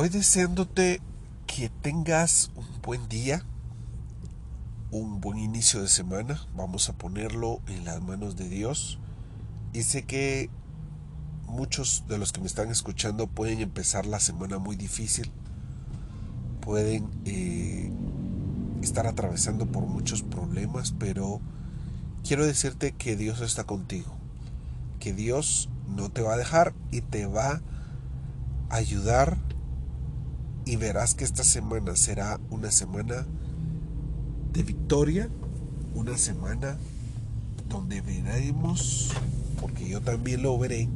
Hoy deseándote que tengas un buen día, un buen inicio de semana. Vamos a ponerlo en las manos de Dios. Y sé que muchos de los que me están escuchando pueden empezar la semana muy difícil. Pueden eh, estar atravesando por muchos problemas, pero quiero decirte que Dios está contigo. Que Dios no te va a dejar y te va a ayudar y verás que esta semana será una semana de victoria, una semana donde veremos, porque yo también lo veré,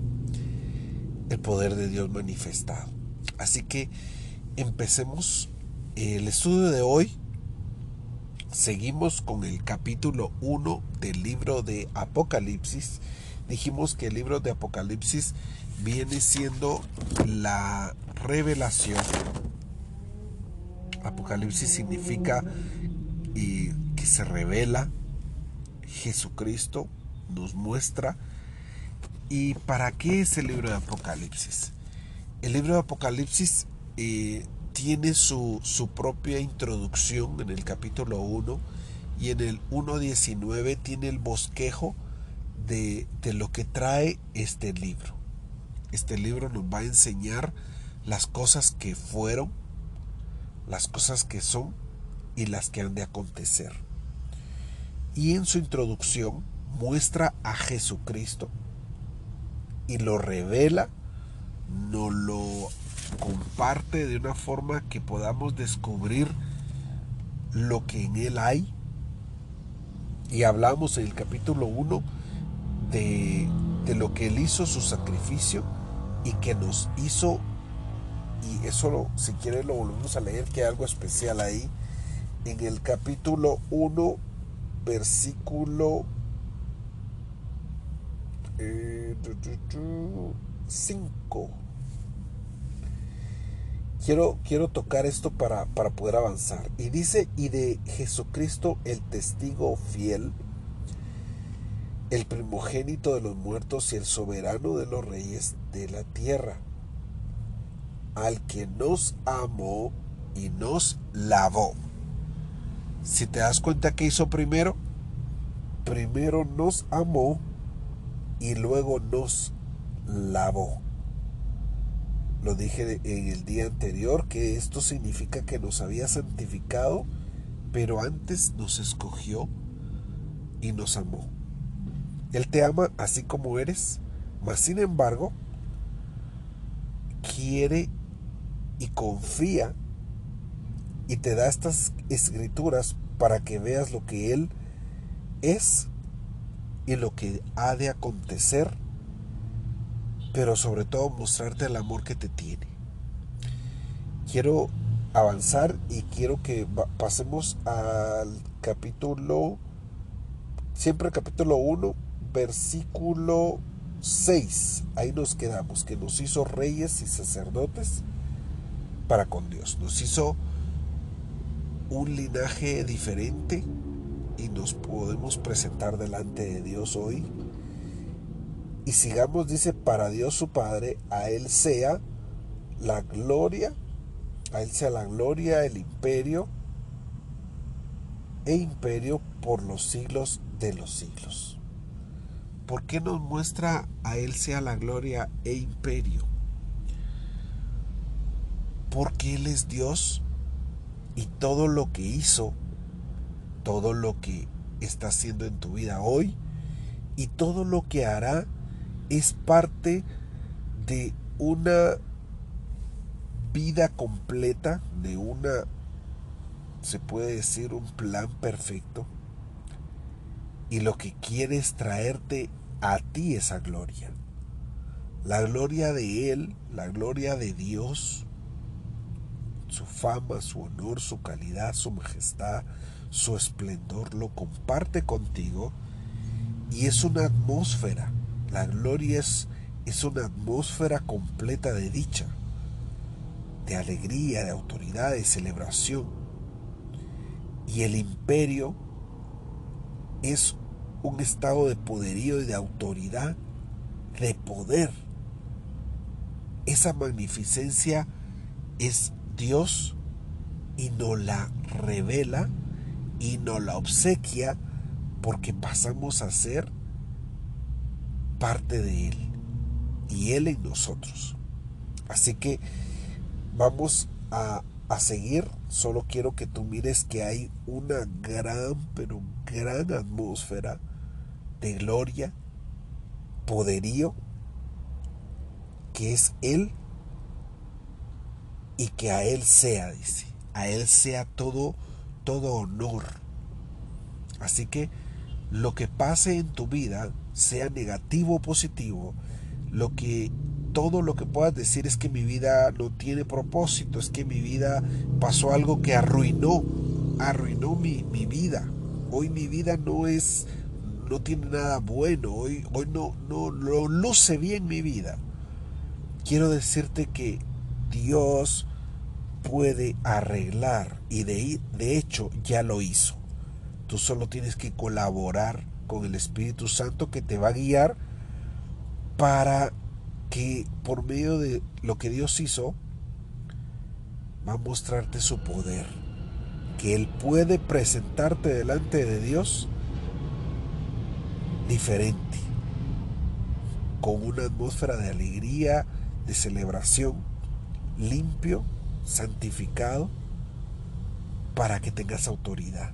el poder de Dios manifestado. Así que empecemos el estudio de hoy. Seguimos con el capítulo 1 del libro de Apocalipsis. Dijimos que el libro de Apocalipsis viene siendo la revelación Apocalipsis significa y que se revela Jesucristo, nos muestra. ¿Y para qué es el libro de Apocalipsis? El libro de Apocalipsis eh, tiene su, su, propia introducción en el capítulo 1 y en el 1.19 tiene el bosquejo de, de lo que trae este libro. Este libro nos va a enseñar las cosas que fueron, las cosas que son y las que han de acontecer. Y en su introducción muestra a Jesucristo y lo revela, no lo comparte de una forma que podamos descubrir lo que en él hay. Y hablamos en el capítulo 1 de, de lo que él hizo, su sacrificio, y que nos hizo eso si quieren lo volvemos a leer, que hay algo especial ahí. En el capítulo 1, versículo 5. Eh, quiero, quiero tocar esto para, para poder avanzar. Y dice, y de Jesucristo el testigo fiel, el primogénito de los muertos y el soberano de los reyes de la tierra al que nos amó y nos lavó. Si te das cuenta que hizo primero, primero nos amó y luego nos lavó. Lo dije en el día anterior que esto significa que nos había santificado, pero antes nos escogió y nos amó. Él te ama así como eres, mas sin embargo quiere y confía y te da estas escrituras para que veas lo que Él es y lo que ha de acontecer, pero sobre todo mostrarte el amor que te tiene. Quiero avanzar y quiero que pasemos al capítulo, siempre capítulo 1, versículo 6. Ahí nos quedamos, que nos hizo reyes y sacerdotes para con Dios. Nos hizo un linaje diferente y nos podemos presentar delante de Dios hoy. Y sigamos, dice, para Dios su Padre, a Él sea la gloria, a Él sea la gloria, el imperio e imperio por los siglos de los siglos. ¿Por qué nos muestra a Él sea la gloria e imperio? Porque Él es Dios y todo lo que hizo, todo lo que está haciendo en tu vida hoy y todo lo que hará es parte de una vida completa, de una, se puede decir, un plan perfecto. Y lo que quiere es traerte a ti esa gloria. La gloria de Él, la gloria de Dios, su fama, su honor, su calidad, su majestad, su esplendor, lo comparte contigo y es una atmósfera. La gloria es, es una atmósfera completa de dicha, de alegría, de autoridad, de celebración. Y el imperio es un estado de poderío y de autoridad, de poder. Esa magnificencia es Dios y nos la revela y nos la obsequia porque pasamos a ser parte de Él y Él en nosotros. Así que vamos a, a seguir. Solo quiero que tú mires que hay una gran, pero gran atmósfera de gloria, poderío, que es Él y que a Él sea, dice, a Él sea todo, todo honor. Así que lo que pase en tu vida, sea negativo o positivo, lo que todo lo que puedas decir es que mi vida no tiene propósito, es que mi vida pasó algo que arruinó, arruinó mi, mi vida. Hoy mi vida no es, no tiene nada bueno, hoy, hoy no, no, no luce bien mi vida. Quiero decirte que Dios puede arreglar y de, de hecho ya lo hizo. Tú solo tienes que colaborar con el Espíritu Santo que te va a guiar para que por medio de lo que Dios hizo va a mostrarte su poder, que Él puede presentarte delante de Dios diferente, con una atmósfera de alegría, de celebración, limpio santificado para que tengas autoridad.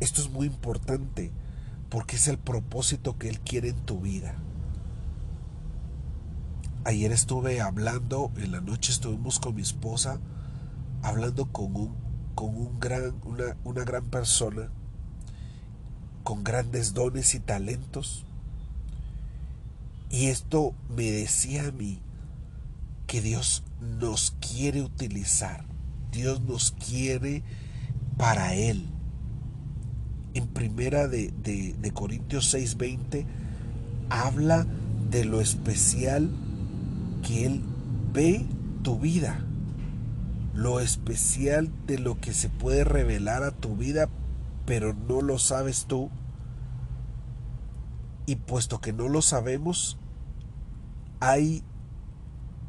Esto es muy importante porque es el propósito que Él quiere en tu vida. Ayer estuve hablando, en la noche estuvimos con mi esposa, hablando con un, con un gran, una, una gran persona, con grandes dones y talentos. Y esto me decía a mí, que Dios nos quiere utilizar. Dios nos quiere para Él. En primera de, de, de Corintios 6:20 habla de lo especial que Él ve tu vida. Lo especial de lo que se puede revelar a tu vida, pero no lo sabes tú. Y puesto que no lo sabemos, hay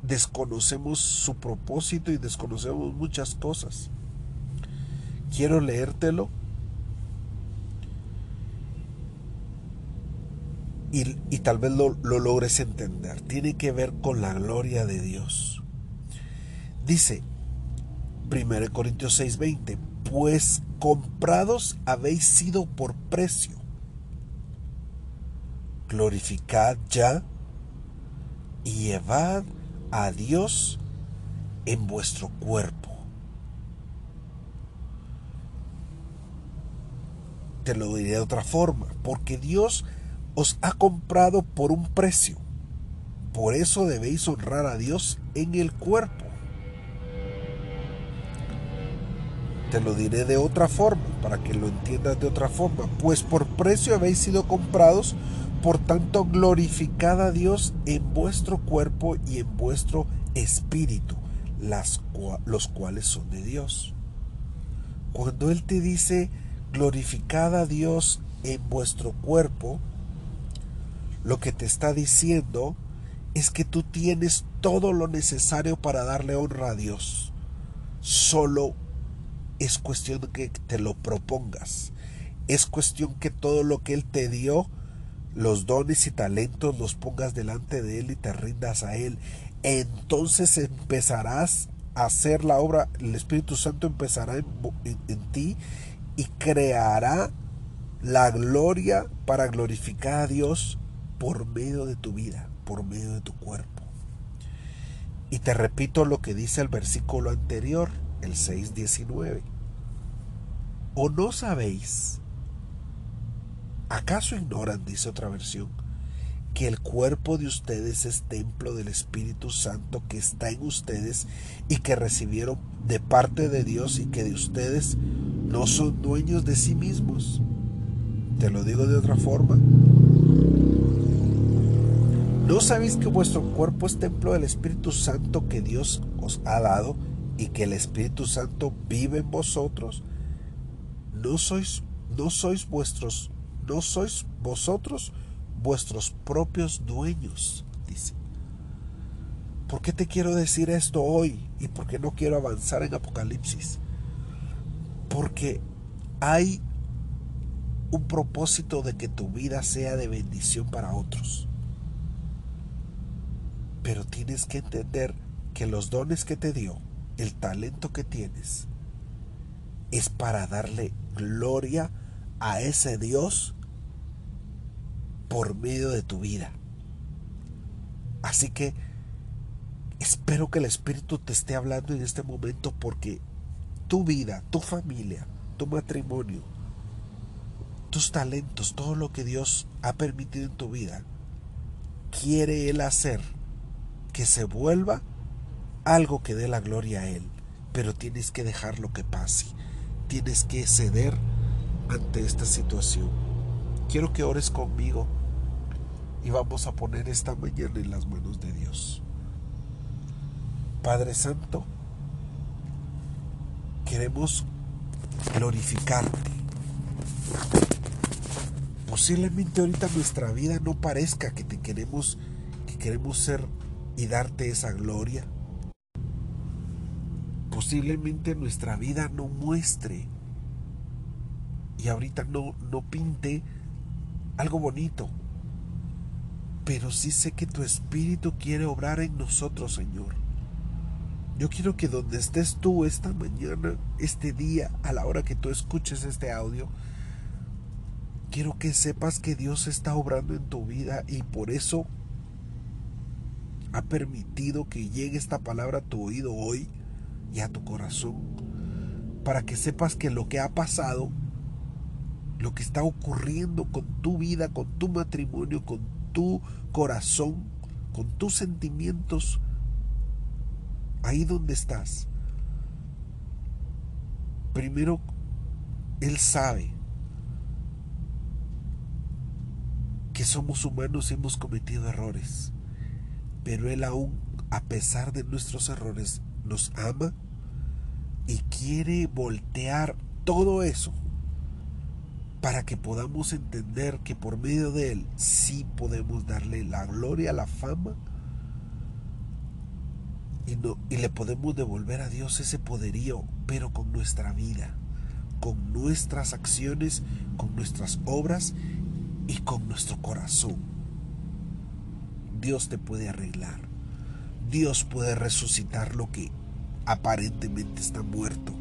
desconocemos su propósito y desconocemos muchas cosas. Quiero leértelo y, y tal vez lo, lo logres entender. Tiene que ver con la gloria de Dios. Dice 1 Corintios 6:20, pues comprados habéis sido por precio. Glorificad ya y llevad a Dios en vuestro cuerpo. Te lo diré de otra forma, porque Dios os ha comprado por un precio. Por eso debéis honrar a Dios en el cuerpo. Te lo diré de otra forma, para que lo entiendas de otra forma. Pues por precio habéis sido comprados, por tanto, glorificad a Dios en vuestro cuerpo y en vuestro espíritu, las, los cuales son de Dios. Cuando Él te dice, glorificad a Dios en vuestro cuerpo, lo que te está diciendo es que tú tienes todo lo necesario para darle honra a Dios. Solo es cuestión que te lo propongas. Es cuestión que todo lo que Él te dio los dones y talentos los pongas delante de Él y te rindas a Él, entonces empezarás a hacer la obra, el Espíritu Santo empezará en, ti y creará la gloria para glorificar a Dios por medio de tu vida, por medio de tu cuerpo. Y te repito lo que dice el versículo anterior, el 6.19. ¿O no sabéis ¿Acaso ignoran, dice otra versión, que el cuerpo de ustedes es templo del Espíritu Santo que está en ustedes y que recibieron de parte de Dios y que de ustedes no son dueños de sí mismos? Te lo digo de otra forma. ¿No sabéis que vuestro cuerpo es templo del Espíritu Santo que Dios os ha dado y que el Espíritu Santo vive en vosotros? ¿No sois, no sois vuestros ¿No sois vosotros vuestros propios dueños? Dice. ¿Por qué te quiero decir esto hoy? ¿Y por qué no quiero avanzar en Apocalipsis? Porque hay un propósito de que tu vida sea de bendición para otros. Pero tienes que entender que los dones que te dio, el talento que tienes, es para darle gloria a ese Dios por medio de tu vida. Así que espero que el Espíritu te esté hablando en este momento porque tu vida, tu familia, tu matrimonio, tus talentos, todo lo que Dios ha permitido en tu vida, quiere Él hacer que se vuelva algo que dé la gloria a Él. Pero tienes que dejar lo que pase. Tienes que ceder ante esta situación. Quiero que ores conmigo y vamos a poner esta mañana en las manos de Dios. Padre Santo, queremos glorificarte. Posiblemente ahorita nuestra vida no parezca que te queremos, que queremos ser y darte esa gloria. Posiblemente nuestra vida no muestre y ahorita no, no pinte algo bonito. Pero sí sé que tu Espíritu quiere obrar en nosotros, Señor. Yo quiero que donde estés tú esta mañana, este día, a la hora que tú escuches este audio, quiero que sepas que Dios está obrando en tu vida y por eso ha permitido que llegue esta palabra a tu oído hoy y a tu corazón. Para que sepas que lo que ha pasado, lo que está ocurriendo con tu vida, con tu matrimonio, con tu corazón, con tus sentimientos, ahí donde estás. Primero, Él sabe que somos humanos y hemos cometido errores, pero Él aún, a pesar de nuestros errores, nos ama y quiere voltear todo eso para que podamos entender que por medio de Él sí podemos darle la gloria, la fama y, no, y le podemos devolver a Dios ese poderío, pero con nuestra vida, con nuestras acciones, con nuestras obras y con nuestro corazón. Dios te puede arreglar. Dios puede resucitar lo que aparentemente está muerto.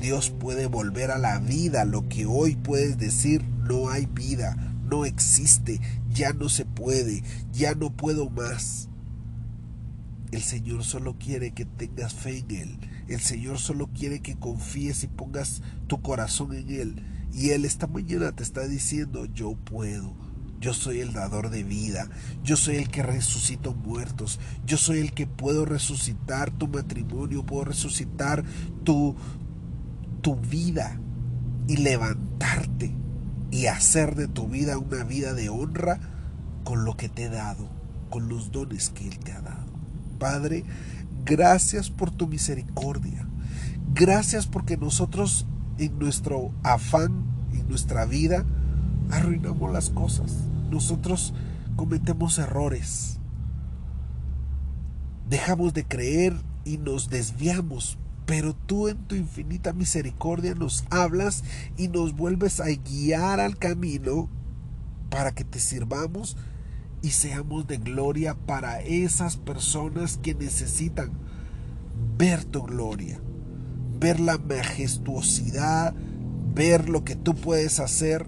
Dios puede volver a la vida lo que hoy puedes decir no hay vida, no existe, ya no se puede, ya no puedo más. El Señor solo quiere que tengas fe en Él. El Señor solo quiere que confíes y pongas tu corazón en Él. Y Él esta mañana te está diciendo, yo puedo. Yo soy el dador de vida. Yo soy el que resucito muertos. Yo soy el que puedo resucitar tu matrimonio. Puedo resucitar tu, tu vida y levantarte y hacer de tu vida una vida de honra con lo que te he dado, con los dones que Él te ha dado. Padre, gracias por tu misericordia. Gracias porque nosotros en nuestro afán, en nuestra vida, arruinamos las cosas. Nosotros cometemos errores. Dejamos de creer y nos desviamos. Pero tú en tu infinita misericordia nos hablas y nos vuelves a guiar al camino para que te sirvamos y seamos de gloria para esas personas que necesitan ver tu gloria ver la majestuosidad, ver lo que tú puedes hacer.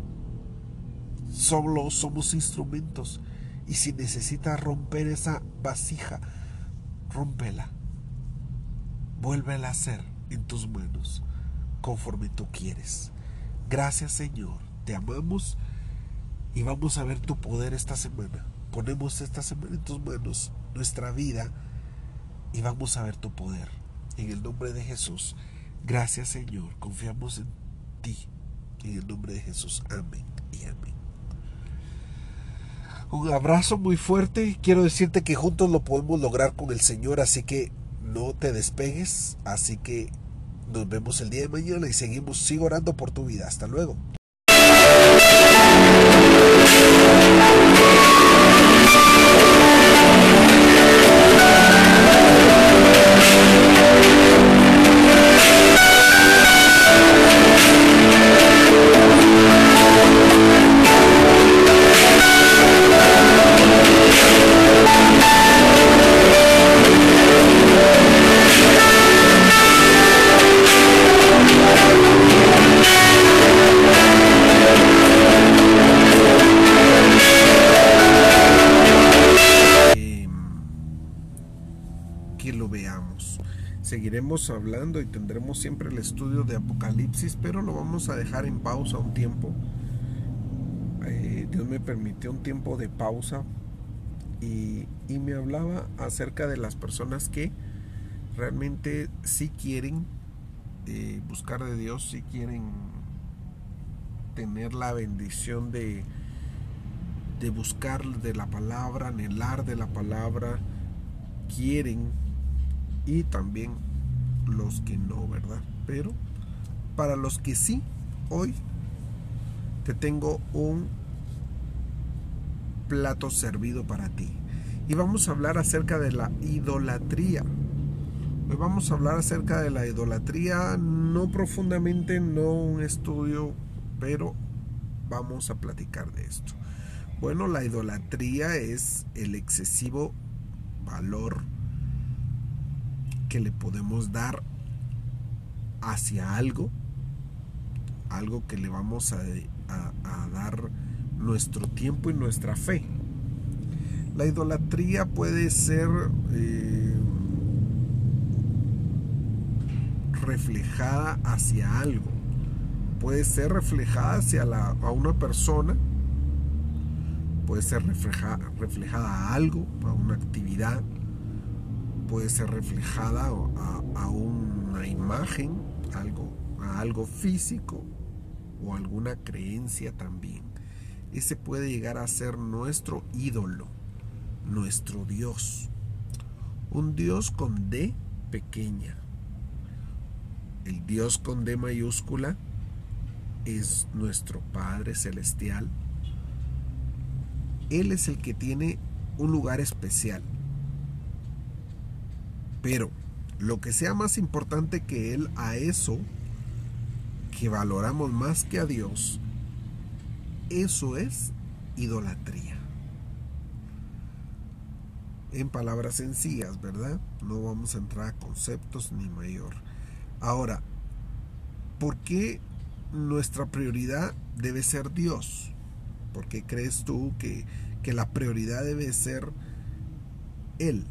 Solo somos instrumentos. Y si necesitas romper esa vasija, rómpela. Vuélvela a hacer en tus manos, conforme tú quieres. Gracias Señor, te amamos y vamos a ver tu poder esta semana. Ponemos esta semana en tus manos nuestra vida y vamos a ver tu poder. En el nombre de Jesús. Gracias Señor, confiamos en ti. En el nombre de Jesús. Amén y amén. Un abrazo muy fuerte. Quiero decirte que juntos lo podemos lograr con el Señor, así que no te despegues. Así que nos vemos el día de mañana y seguimos, sigo orando por tu vida. Hasta luego. Tendremos siempre el estudio de Apocalipsis, pero lo vamos a dejar en pausa un tiempo. Eh, Dios me permitió un tiempo de pausa y, y me hablaba acerca de las personas que realmente sí quieren eh, buscar de Dios, si quieren tener la bendición de, de buscar de la palabra, anhelar de la palabra, quieren y también los que no, ¿verdad? Pero para los que sí, hoy te tengo un plato servido para ti. Y vamos a hablar acerca de la idolatría. Hoy vamos a hablar acerca de la idolatría, no profundamente, no un estudio, pero vamos a platicar de esto. Bueno, la idolatría es el excesivo valor que le podemos dar hacia algo, algo que le vamos a, dar nuestro tiempo y nuestra fe. La idolatría puede ser eh, reflejada hacia algo. Puede ser reflejada hacia la, a una persona, puede ser reflejada, reflejada a algo, a una actividad, puede ser reflejada a, una imagen, algo, a algo físico o alguna creencia también. Ese puede llegar a ser nuestro ídolo, nuestro Dios. Un Dios con D pequeña el Dios con D mayúscula es nuestro Padre Celestial. Él es el que tiene un lugar especial. Pero lo que sea más importante que Él a eso, que valoramos más que a Dios, eso es idolatría. En palabras sencillas, ¿verdad? No vamos a entrar a conceptos ni mayor. Ahora, ¿por qué nuestra prioridad debe ser Dios? ¿Por qué crees tú que, que la prioridad debe ser Él?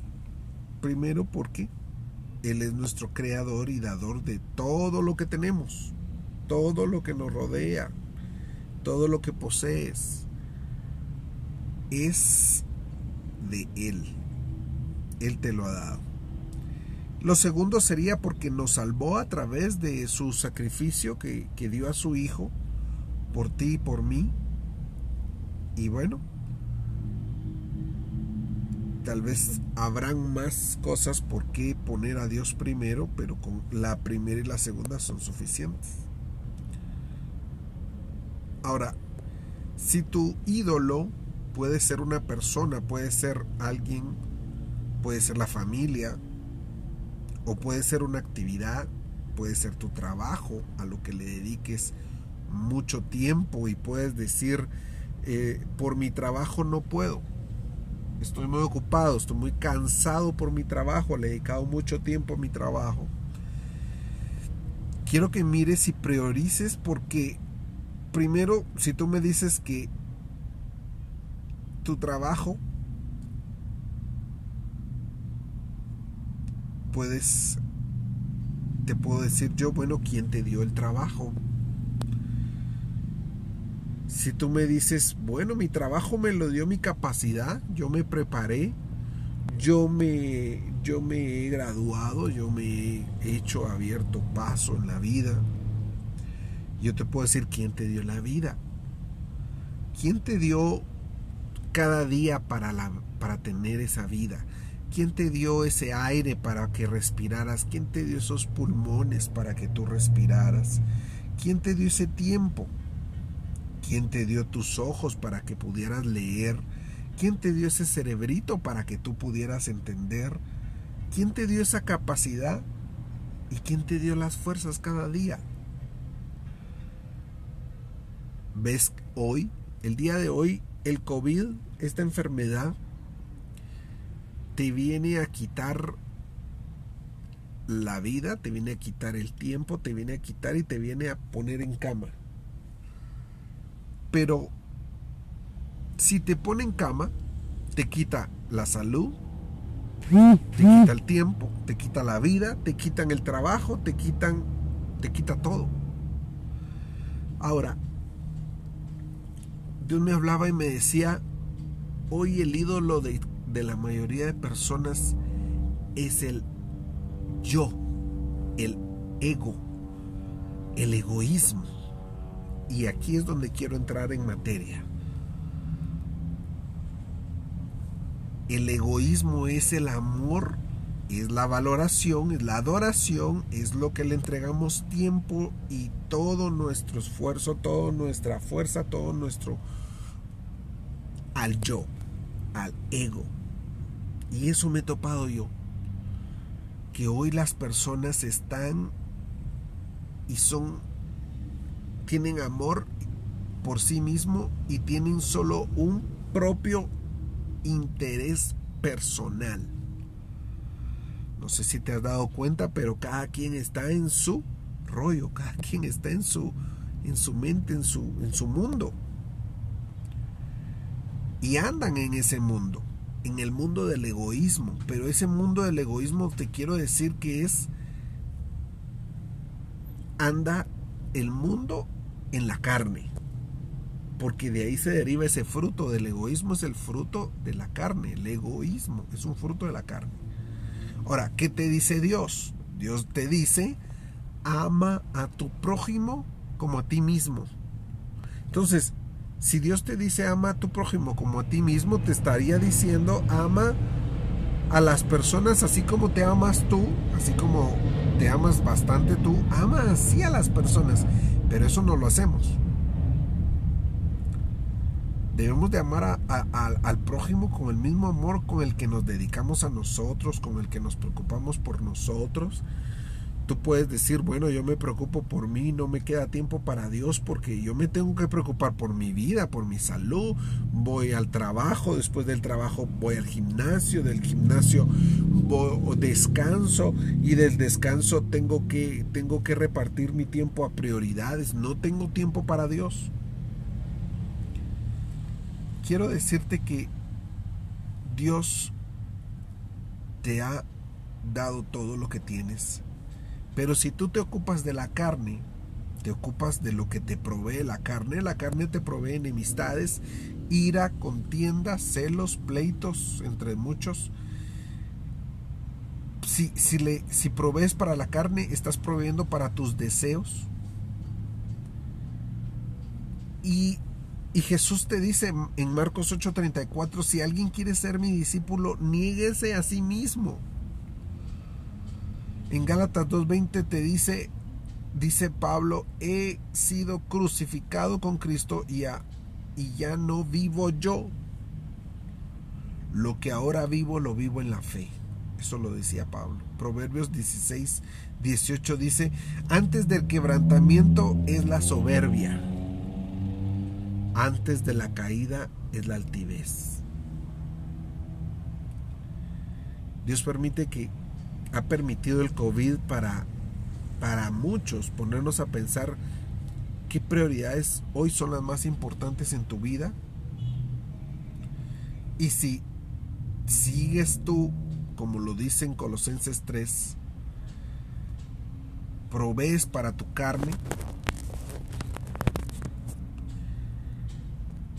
Primero porque Él es nuestro creador y dador de todo lo que tenemos, todo lo que nos rodea, todo lo que posees. Es de Él. Él te lo ha dado. Lo segundo sería porque nos salvó a través de su sacrificio que, dio a su Hijo por ti y por mí. Y bueno, tal vez habrán más cosas por qué poner a Dios primero, pero con la primera y la segunda son suficientes. Ahora, si tu ídolo puede ser una persona, puede ser alguien, puede ser la familia, o puede ser una actividad, puede ser tu trabajo, a lo que le dediques mucho tiempo y puedes decir, eh, por mi trabajo no puedo. Estoy muy ocupado, estoy muy cansado por mi trabajo, le he dedicado mucho tiempo a mi trabajo. Quiero que mires y priorices porque primero, si tú me dices que tu trabajo puedes, te puedo decir yo, bueno, ¿quién te dio el trabajo? Si tú me dices, bueno, mi trabajo me lo dio mi capacidad, yo me preparé, yo me, yo me he graduado, yo me he hecho abierto paso en la vida, yo te puedo decir quién te dio la vida. ¿Quién te dio cada día para, la, para tener esa vida? ¿Quién te dio ese aire para que respiraras? ¿Quién te dio esos pulmones para que tú respiraras? ¿Quién te dio ese tiempo? ¿Quién te dio tus ojos para que pudieras leer? ¿Quién te dio ese cerebrito para que tú pudieras entender? ¿Quién te dio esa capacidad? ¿Y quién te dio las fuerzas cada día? ¿Ves hoy, el día de hoy, el COVID, esta enfermedad, te viene a quitar la vida, te viene a quitar el tiempo, te viene a quitar y te viene a poner en cama. Pero si te pone en cama, te quita la salud, Te quita el tiempo, te quita la vida, te quitan el trabajo, te quitan, te quita todo. Ahora, Dios me hablaba y me decía, hoy el ídolo de, de la mayoría de personas es el yo, el ego, el egoísmo. Y aquí es donde quiero entrar en materia. El egoísmo es el amor, es la valoración, es la adoración, es lo que le entregamos tiempo y todo nuestro esfuerzo, toda nuestra fuerza, todo nuestro al yo, al ego. Y eso me he topado yo. Que hoy las personas están y son tienen amor por sí mismo y tienen solo un propio interés personal. No sé si te has dado cuenta, pero cada quien está en su rollo, cada quien está en su, en su mente, en su, en su mundo. Y andan en ese mundo, en el mundo del egoísmo. Pero ese mundo del egoísmo te quiero decir que es, anda el mundo en la carne porque de ahí se deriva ese fruto del egoísmo, es el fruto de la carne, el egoísmo es un fruto de la carne. Ahora, ¿qué te dice Dios? Dios te dice, ama a tu prójimo como a ti mismo. Entonces, si Dios te dice ama a tu prójimo como a ti mismo, te estaría diciendo ama a las personas así como te amas tú, así como te amas bastante tú, ama así a las personas, pero eso no lo hacemos. Debemos de amar al prójimo con el mismo amor con el que nos dedicamos a nosotros, con el que nos preocupamos por nosotros. Tú puedes decir, bueno, yo me preocupo por mí, no me queda tiempo para Dios porque yo me tengo que preocupar por mi vida, por mi salud. Voy al trabajo, después del trabajo voy al gimnasio, del gimnasio voy, descanso y del descanso tengo que, tengo que repartir mi tiempo a prioridades. No tengo tiempo para Dios quiero decirte que Dios te ha dado todo lo que tienes. Pero si tú te ocupas de la carne, te ocupas de lo que te provee la carne, la carne te provee enemistades, ira, contienda, celos, pleitos, entre muchos. Si, si, le, si provees para la carne, estás proveyendo para tus deseos. Y y Jesús te dice en Marcos 8:34, si alguien quiere ser mi discípulo, niéguese a sí mismo. En Gálatas 2:20 te dice, dice Pablo, he sido crucificado con Cristo y ya, y ya no vivo yo. Lo que ahora vivo lo vivo en la fe. Eso lo decía Pablo. Proverbios 16, 18 dice, antes del quebrantamiento es la soberbia antes de la caída es la altivez. Dios permite que ha permitido el COVID para, para muchos ponernos a pensar qué prioridades hoy son las más importantes en tu vida. Y si sigues tú, como lo dice en Colosenses 3, provees para tu carne,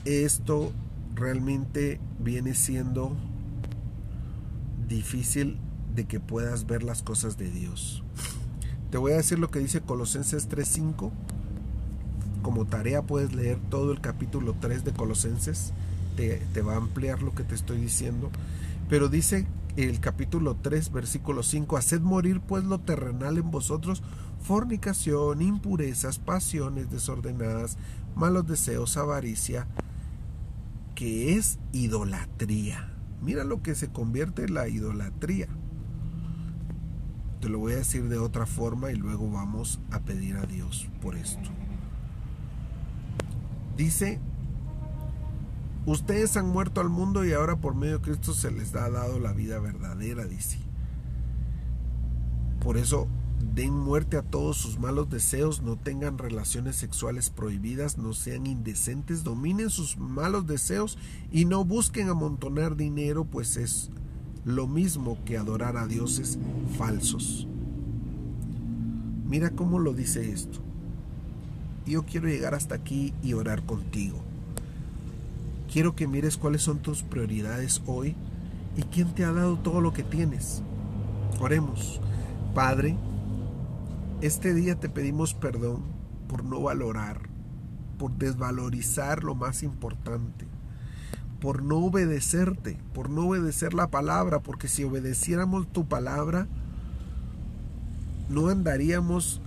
esto realmente viene siendo difícil de que puedas ver las cosas de Dios. Te voy a decir lo que dice Colosenses 3.5. Como tarea puedes leer todo el capítulo 3 de Colosenses. Te, te, va a ampliar lo que te estoy diciendo. Pero dice el capítulo 3, versículo 5, Haced morir pues lo terrenal en vosotros, fornicación, impurezas, pasiones desordenadas, malos deseos, avaricia, que es idolatría. Mira lo que se convierte en la idolatría. Lo voy a decir de otra forma y luego vamos a pedir a Dios por esto. Dice, ustedes han muerto al mundo y ahora por medio de Cristo se les ha dado la vida verdadera, dice. Por eso den muerte a todos sus malos deseos, no tengan relaciones sexuales prohibidas, no sean indecentes, dominen sus malos deseos y no busquen amontonar dinero, pues es lo mismo que adorar a dioses falsos. Mira cómo lo dice esto. Yo quiero llegar hasta aquí y orar contigo. Quiero que mires cuáles son tus prioridades hoy y quién te ha dado todo lo que tienes. Oremos. Padre, este día te pedimos perdón por no valorar, por desvalorizar lo más importante, por no obedecerte, por no obedecer la palabra, porque si obedeciéramos tu palabra, no andaríamos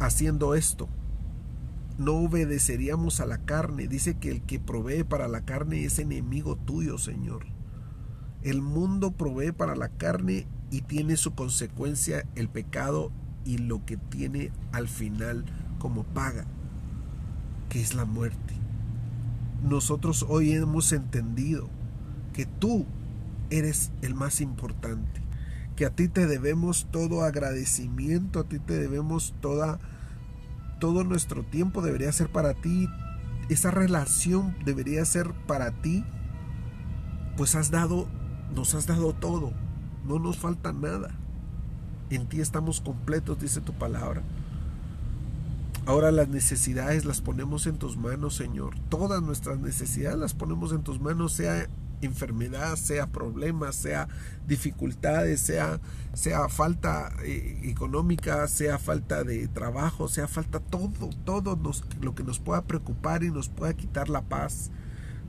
haciendo esto. No obedeceríamos a la carne. Dice que el que provee para la carne es enemigo tuyo, Señor. El mundo provee para la carne y tiene su consecuencia el pecado y lo que tiene al final como paga, que es la muerte. Nosotros hoy hemos entendido que tú eres el más importante, que a ti te debemos todo agradecimiento, a ti te debemos toda todo nuestro tiempo debería ser para ti, esa relación debería ser para ti, pues has dado, nos has dado todo, no nos falta nada. En ti estamos completos, dice tu palabra. Ahora las necesidades las ponemos en tus manos, Señor. Todas nuestras necesidades las ponemos en tus manos, sea enfermedad, sea problemas, sea dificultades, sea, sea falta eh, económica, sea falta de trabajo, sea falta todo, todo lo que nos pueda preocupar y nos pueda quitar la paz,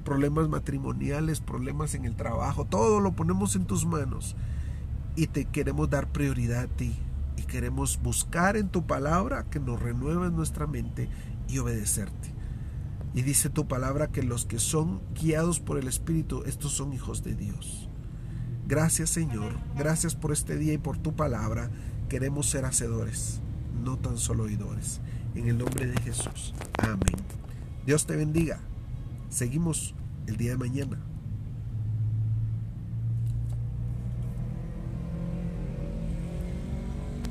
problemas matrimoniales, problemas en el trabajo, todo lo ponemos en tus manos y te queremos dar prioridad a ti y queremos buscar en tu palabra que nos renueves nuestra mente y obedecerte. Y dice tu palabra que los que son guiados por el Espíritu, estos son hijos de Dios. Gracias Señor, gracias por este día y por tu palabra. Queremos ser hacedores, no tan solo oidores. En el nombre de Jesús. Amén. Dios te bendiga. Seguimos el día de mañana.